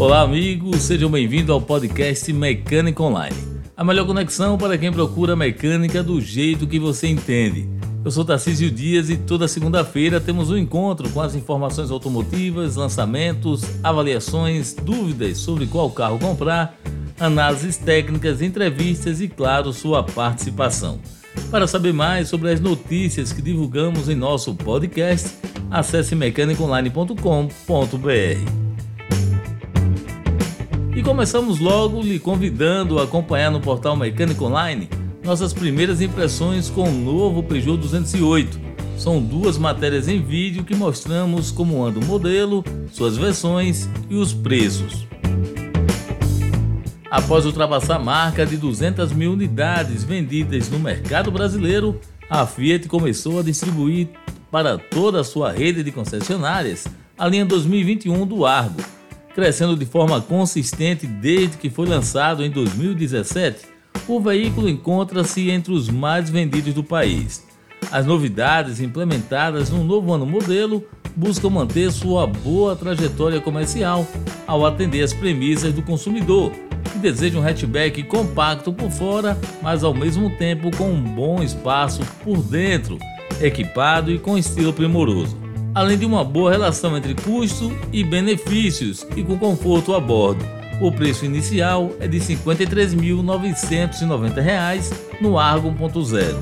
Olá, amigos, sejam bem-vindos ao podcast Mecânica Online. A melhor conexão para quem procura mecânica do jeito que você entende. Eu sou Tarcísio Dias e toda segunda-feira temos um encontro com as informações automotivas, lançamentos, avaliações, dúvidas sobre qual carro comprar, análises técnicas, entrevistas e, claro, sua participação. Para saber mais sobre as notícias que divulgamos em nosso podcast, acesse mecanicaonline.com.br. E começamos logo lhe convidando a acompanhar no portal Mecânico Online nossas primeiras impressões com o novo Peugeot 208. São duas matérias em vídeo que mostramos como anda o modelo, suas versões e os preços. Após ultrapassar a marca de 200 mil unidades vendidas no mercado brasileiro, a Fiat começou a distribuir para toda a sua rede de concessionárias a linha 2021 do Argo Crescendo de forma consistente desde que foi lançado em 2017, o veículo encontra-se entre os mais vendidos do país. As novidades implementadas no novo ano modelo buscam manter sua boa trajetória comercial ao atender as premissas do consumidor, que deseja um hatchback compacto por fora, mas ao mesmo tempo com um bom espaço por dentro, equipado e com estilo primoroso além de uma boa relação entre custo e benefícios e com conforto a bordo. O preço inicial é de R$ 53.990 no Argo 1.0.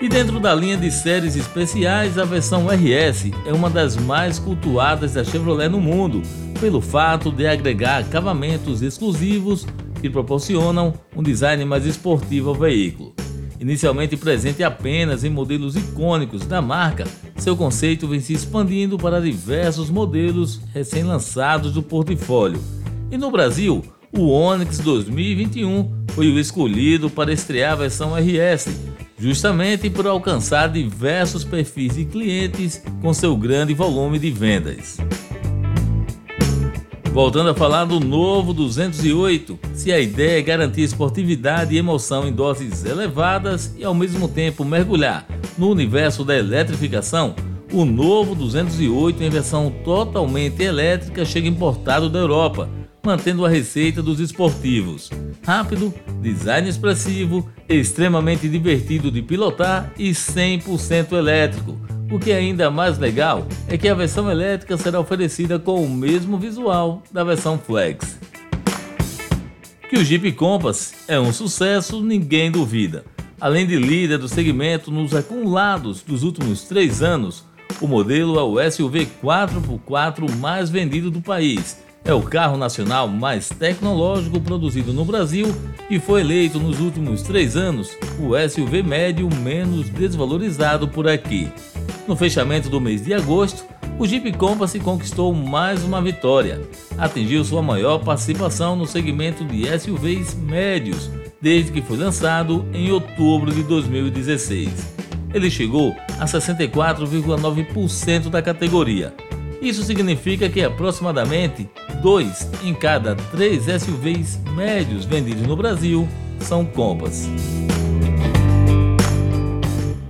E dentro da linha de séries especiais, a versão RS é uma das mais cultuadas da Chevrolet no mundo, pelo fato de agregar acabamentos exclusivos que proporcionam um design mais esportivo ao veículo. Inicialmente presente apenas em modelos icônicos da marca, seu conceito vem se expandindo para diversos modelos recém-lançados do portfólio. E no Brasil, o Onix 2021 foi o escolhido para estrear a versão RS, justamente por alcançar diversos perfis de clientes com seu grande volume de vendas. Voltando a falar do novo 208, se a ideia é garantir esportividade e emoção em doses elevadas e ao mesmo tempo mergulhar no universo da eletrificação, o novo 208 em versão totalmente elétrica chega importado da Europa, mantendo a receita dos esportivos. Rápido, design expressivo, extremamente divertido de pilotar e 100% elétrico o que é ainda mais legal é que a versão elétrica será oferecida com o mesmo visual da versão Flex. Que o Jeep Compass é um sucesso, ninguém duvida. Além de líder do segmento nos acumulados dos últimos três anos, o modelo é o SUV 4x4 mais vendido do país. É o carro nacional mais tecnológico produzido no Brasil e foi eleito nos últimos três anos o SUV médio menos desvalorizado por aqui. No fechamento do mês de agosto, o Jeep Compass conquistou mais uma vitória. Atingiu sua maior participação no segmento de SUVs médios desde que foi lançado em outubro de 2016. Ele chegou a 64,9% da categoria. Isso significa que aproximadamente dois em cada três SUVs médios vendidos no Brasil são Compass.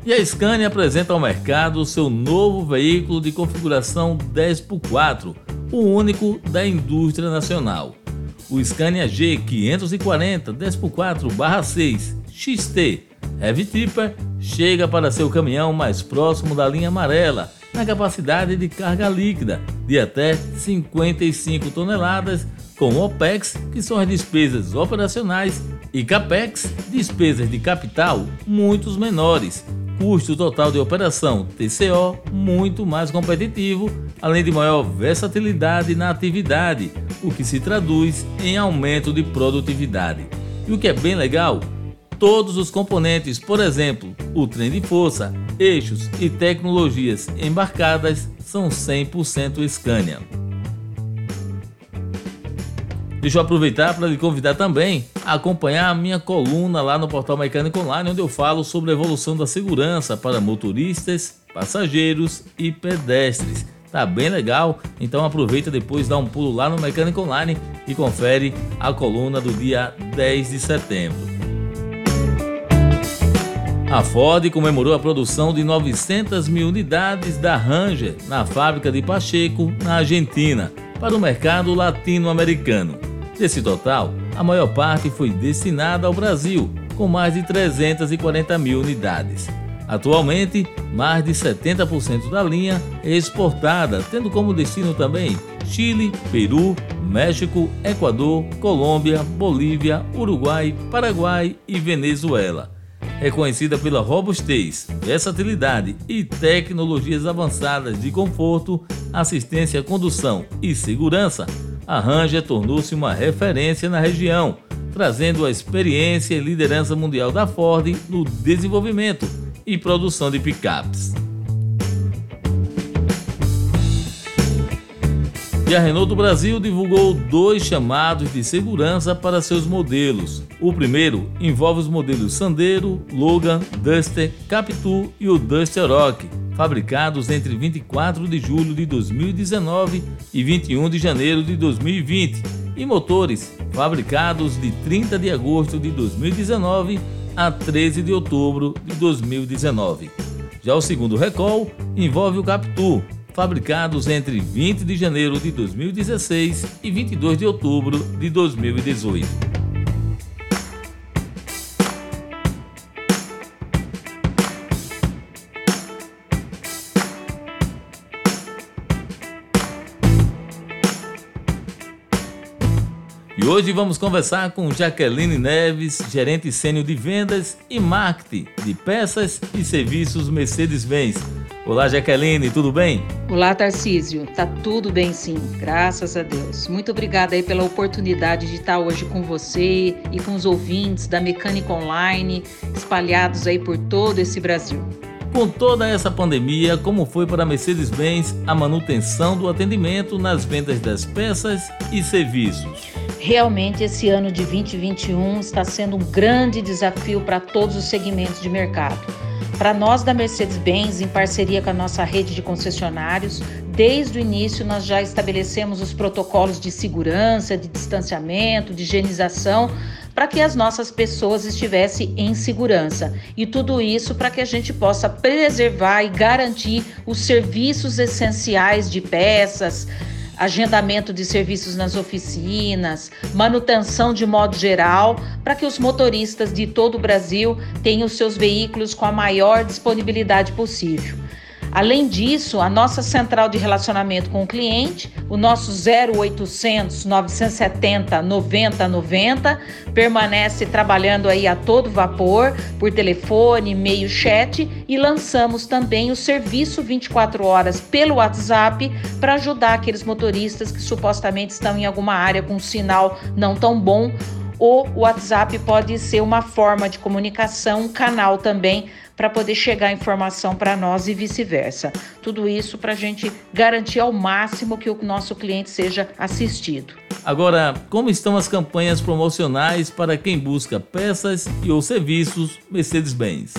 E a Scania apresenta ao mercado seu novo veículo de configuração 10x4, o único da indústria nacional. O Scania G540 10x4/6 XT Heavy Tipper chega para ser o caminhão mais próximo da linha amarela, na capacidade de carga líquida de até 55 toneladas, com OPEX, que são as despesas operacionais, e CAPEX, despesas de capital, muitos menores, custo total de operação TCO muito mais competitivo, além de maior versatilidade na atividade, o que se traduz em aumento de produtividade. E o que é bem legal, todos os componentes, por exemplo, o trem de força, eixos e tecnologias embarcadas são 100% Scania. Deixa eu aproveitar para lhe convidar também a acompanhar a minha coluna lá no portal Mecânico Online, onde eu falo sobre a evolução da segurança para motoristas, passageiros e pedestres. Tá bem legal, então aproveita depois, dá um pulo lá no Mecânico Online e confere a coluna do dia 10 de setembro. A Ford comemorou a produção de 900 mil unidades da Ranger na fábrica de Pacheco, na Argentina para o mercado latino-americano. Desse total, a maior parte foi destinada ao Brasil, com mais de 340 mil unidades. Atualmente, mais de 70% da linha é exportada, tendo como destino também Chile, Peru, México, Equador, Colômbia, Bolívia, Uruguai, Paraguai e Venezuela. Reconhecida pela robustez, versatilidade e tecnologias avançadas de conforto, assistência, condução e segurança, a Ranger tornou-se uma referência na região, trazendo a experiência e liderança mundial da Ford no desenvolvimento e produção de picapes. E a Renault do Brasil divulgou dois chamados de segurança para seus modelos. O primeiro envolve os modelos Sandero, Logan, Duster, Captur e o Duster Rock, fabricados entre 24 de julho de 2019 e 21 de janeiro de 2020, e motores fabricados de 30 de agosto de 2019 a 13 de outubro de 2019. Já o segundo recall envolve o Captur, fabricados entre 20 de janeiro de 2016 e 22 de outubro de 2018. E hoje vamos conversar com Jaqueline Neves, gerente sênior de vendas e marketing de peças e serviços Mercedes-Benz. Olá, Jaqueline, tudo bem? Olá, Tarcísio. Tá tudo bem sim, graças a Deus. Muito obrigada aí pela oportunidade de estar hoje com você e com os ouvintes da Mecânica Online, espalhados aí por todo esse Brasil. Com toda essa pandemia, como foi para a Mercedes-Benz a manutenção do atendimento nas vendas das peças e serviços? Realmente, esse ano de 2021 está sendo um grande desafio para todos os segmentos de mercado. Para nós da Mercedes-Benz, em parceria com a nossa rede de concessionários, desde o início nós já estabelecemos os protocolos de segurança, de distanciamento, de higienização para que as nossas pessoas estivessem em segurança. E tudo isso para que a gente possa preservar e garantir os serviços essenciais de peças, agendamento de serviços nas oficinas, manutenção de modo geral, para que os motoristas de todo o Brasil tenham seus veículos com a maior disponibilidade possível. Além disso, a nossa central de relacionamento com o cliente, o nosso 0800 970 90 90, permanece trabalhando aí a todo vapor, por telefone, e-mail, chat e lançamos também o serviço 24 horas pelo WhatsApp para ajudar aqueles motoristas que supostamente estão em alguma área com sinal não tão bom o WhatsApp pode ser uma forma de comunicação, um canal também para poder chegar informação para nós e vice-versa. Tudo isso para a gente garantir ao máximo que o nosso cliente seja assistido. Agora, como estão as campanhas promocionais para quem busca peças e ou serviços Mercedes-Benz?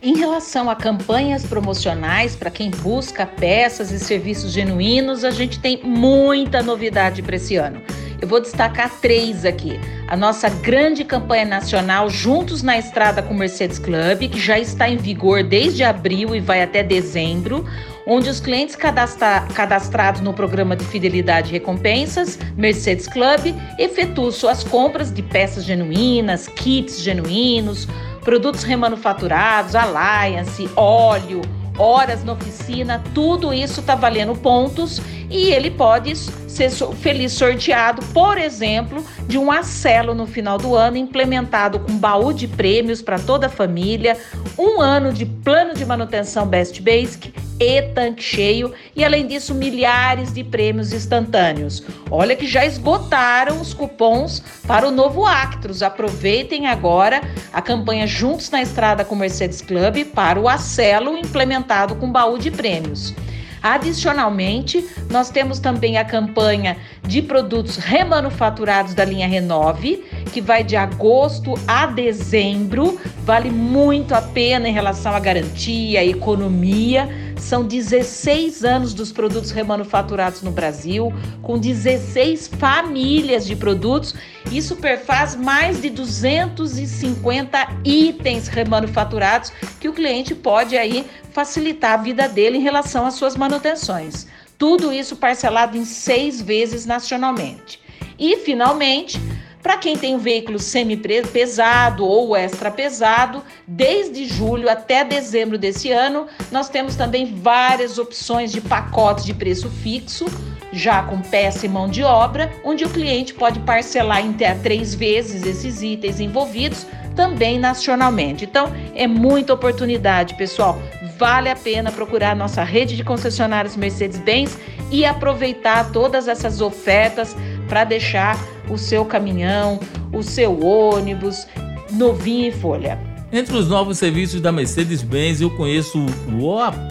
Em relação a campanhas promocionais para quem busca peças e serviços genuínos, a gente tem muita novidade para esse ano. Eu vou destacar três aqui. A nossa grande campanha nacional Juntos na Estrada com Mercedes Club, que já está em vigor desde abril e vai até dezembro, onde os clientes cadastra cadastrados no programa de fidelidade e recompensas Mercedes Club efetuam suas compras de peças genuínas, kits genuínos, produtos remanufaturados, Alliance, óleo, horas na oficina, tudo isso está valendo pontos e ele pode ser feliz sorteado, por exemplo, de um acelo no final do ano implementado com baú de prêmios para toda a família, um ano de plano de manutenção Best Basic e tanque cheio e além disso milhares de prêmios instantâneos. Olha que já esgotaram os cupons para o novo Actros. Aproveitem agora a campanha Juntos na Estrada com Mercedes Club para o acelo implementado com baú de prêmios. Adicionalmente, nós temos também a campanha de produtos remanufaturados da linha Renove, que vai de agosto a dezembro. Vale muito a pena em relação à garantia, economia. São 16 anos dos produtos remanufaturados no Brasil, com 16 famílias de produtos. Isso perfaz mais de 250 itens remanufaturados que o cliente pode aí facilitar a vida dele em relação às suas manutenções. Tudo isso parcelado em seis vezes nacionalmente. E, finalmente, para quem tem um veículo semi-pesado ou extra pesado, desde julho até dezembro desse ano, nós temos também várias opções de pacotes de preço fixo, já com peça e mão de obra, onde o cliente pode parcelar em até três vezes esses itens envolvidos, também nacionalmente. Então, é muita oportunidade, pessoal. Vale a pena procurar nossa rede de concessionários Mercedes-Benz e aproveitar todas essas ofertas para deixar o seu caminhão, o seu ônibus novinho em folha. Entre os novos serviços da Mercedes-Benz, eu conheço o OAP,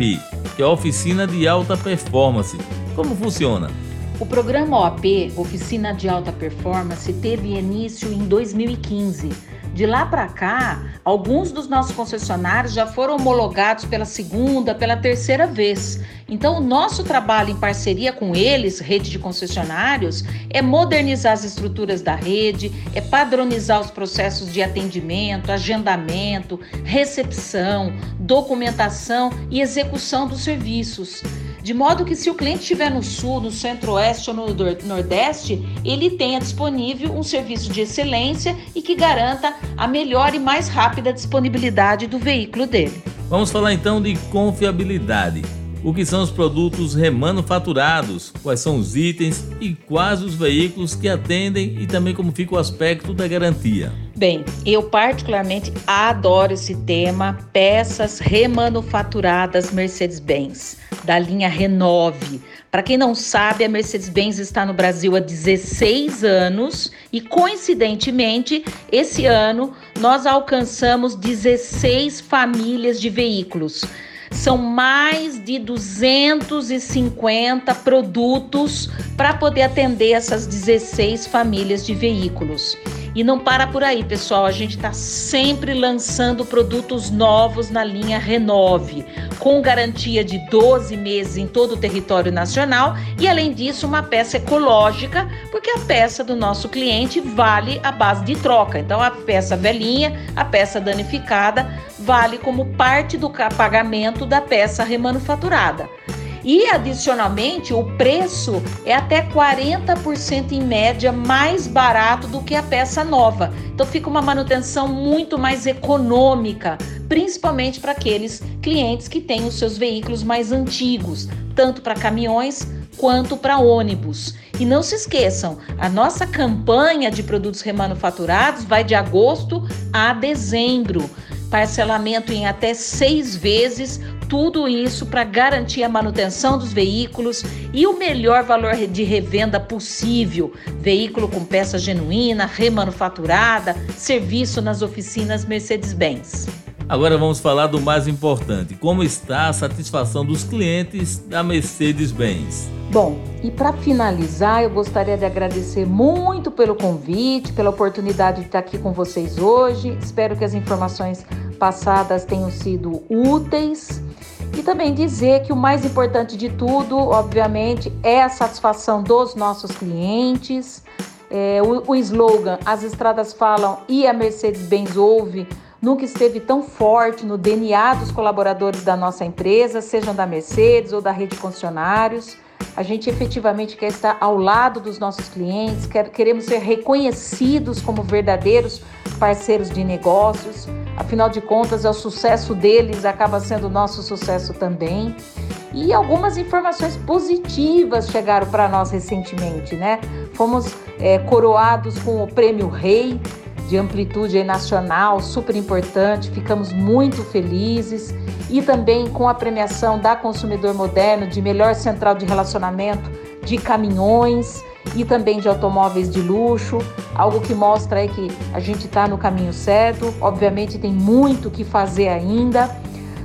que é a Oficina de Alta Performance. Como funciona? O programa OAP, Oficina de Alta Performance, teve início em 2015 de lá para cá, alguns dos nossos concessionários já foram homologados pela segunda, pela terceira vez. Então, o nosso trabalho em parceria com eles, rede de concessionários, é modernizar as estruturas da rede, é padronizar os processos de atendimento, agendamento, recepção, documentação e execução dos serviços. De modo que se o cliente estiver no sul, no centro-oeste ou no nordeste, ele tenha disponível um serviço de excelência e que garanta a melhor e mais rápida disponibilidade do veículo dele. Vamos falar então de confiabilidade. O que são os produtos remanufaturados, quais são os itens e quais os veículos que atendem e também como fica o aspecto da garantia. Bem, eu particularmente adoro esse tema, peças remanufaturadas Mercedes-Benz, da linha Renove. Para quem não sabe, a Mercedes-Benz está no Brasil há 16 anos e, coincidentemente, esse ano nós alcançamos 16 famílias de veículos. São mais de 250 produtos para poder atender essas 16 famílias de veículos. E não para por aí, pessoal. A gente está sempre lançando produtos novos na linha Renove, com garantia de 12 meses em todo o território nacional e, além disso, uma peça ecológica, porque a peça do nosso cliente vale a base de troca. Então, a peça velhinha, a peça danificada, vale como parte do pagamento da peça remanufaturada. E adicionalmente, o preço é até 40% em média mais barato do que a peça nova. Então fica uma manutenção muito mais econômica, principalmente para aqueles clientes que têm os seus veículos mais antigos, tanto para caminhões quanto para ônibus. E não se esqueçam, a nossa campanha de produtos remanufaturados vai de agosto a dezembro. Parcelamento em até seis vezes tudo isso para garantir a manutenção dos veículos e o melhor valor de revenda possível. Veículo com peça genuína, remanufaturada, serviço nas oficinas Mercedes-Benz. Agora vamos falar do mais importante: como está a satisfação dos clientes da Mercedes-Benz. Bom, e para finalizar, eu gostaria de agradecer muito pelo convite, pela oportunidade de estar aqui com vocês hoje. Espero que as informações passadas tenham sido úteis. E também dizer que o mais importante de tudo, obviamente, é a satisfação dos nossos clientes. É, o, o slogan As estradas falam e a Mercedes-Benz ouve nunca esteve tão forte no DNA dos colaboradores da nossa empresa, sejam da Mercedes ou da rede de concessionários. A gente efetivamente quer estar ao lado dos nossos clientes, quer, queremos ser reconhecidos como verdadeiros parceiros de negócios. Afinal de contas, é o sucesso deles acaba sendo nosso sucesso também. E algumas informações positivas chegaram para nós recentemente, né? Fomos é, coroados com o Prêmio Rei de amplitude nacional, super importante, ficamos muito felizes. E também com a premiação da Consumidor Moderno de melhor central de relacionamento de caminhões e também de automóveis de luxo, algo que mostra aí que a gente está no caminho certo. Obviamente tem muito que fazer ainda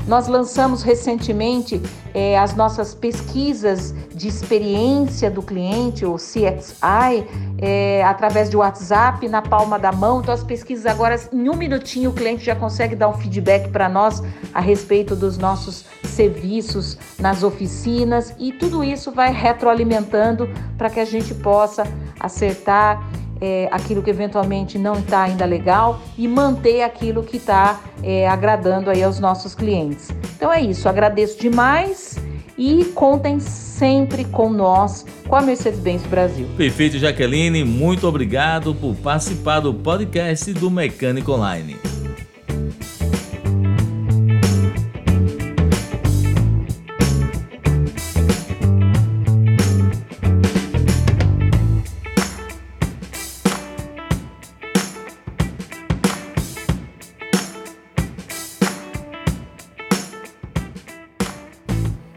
nós lançamos recentemente é, as nossas pesquisas de experiência do cliente, o CXI, é, através de WhatsApp, na palma da mão. Então, as pesquisas agora, em um minutinho, o cliente já consegue dar um feedback para nós a respeito dos nossos serviços nas oficinas e tudo isso vai retroalimentando para que a gente possa acertar é, aquilo que eventualmente não está ainda legal e manter aquilo que está é, agradando aí aos nossos clientes. Então é isso, agradeço demais e contem sempre com nós, com a Mercedes-Benz Brasil. Perfeito, Jaqueline. Muito obrigado por participar do podcast do Mecânico Online.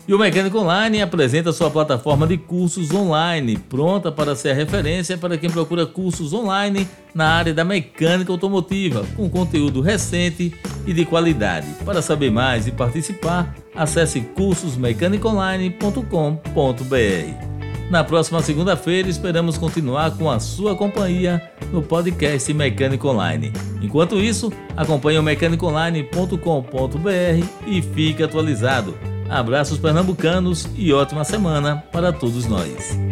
E o Mecânico Online apresenta sua plataforma de cursos online, pronta para ser a referência para quem procura cursos online na área da mecânica automotiva, com conteúdo recente e de qualidade. Para saber mais e participar, acesse cursosmecanicoonline.com.br. Na próxima segunda-feira esperamos continuar com a sua companhia no podcast Mecânico Online. Enquanto isso, acompanhe o mecanicoonline.com.br e fique atualizado. Abraços pernambucanos e ótima semana para todos nós.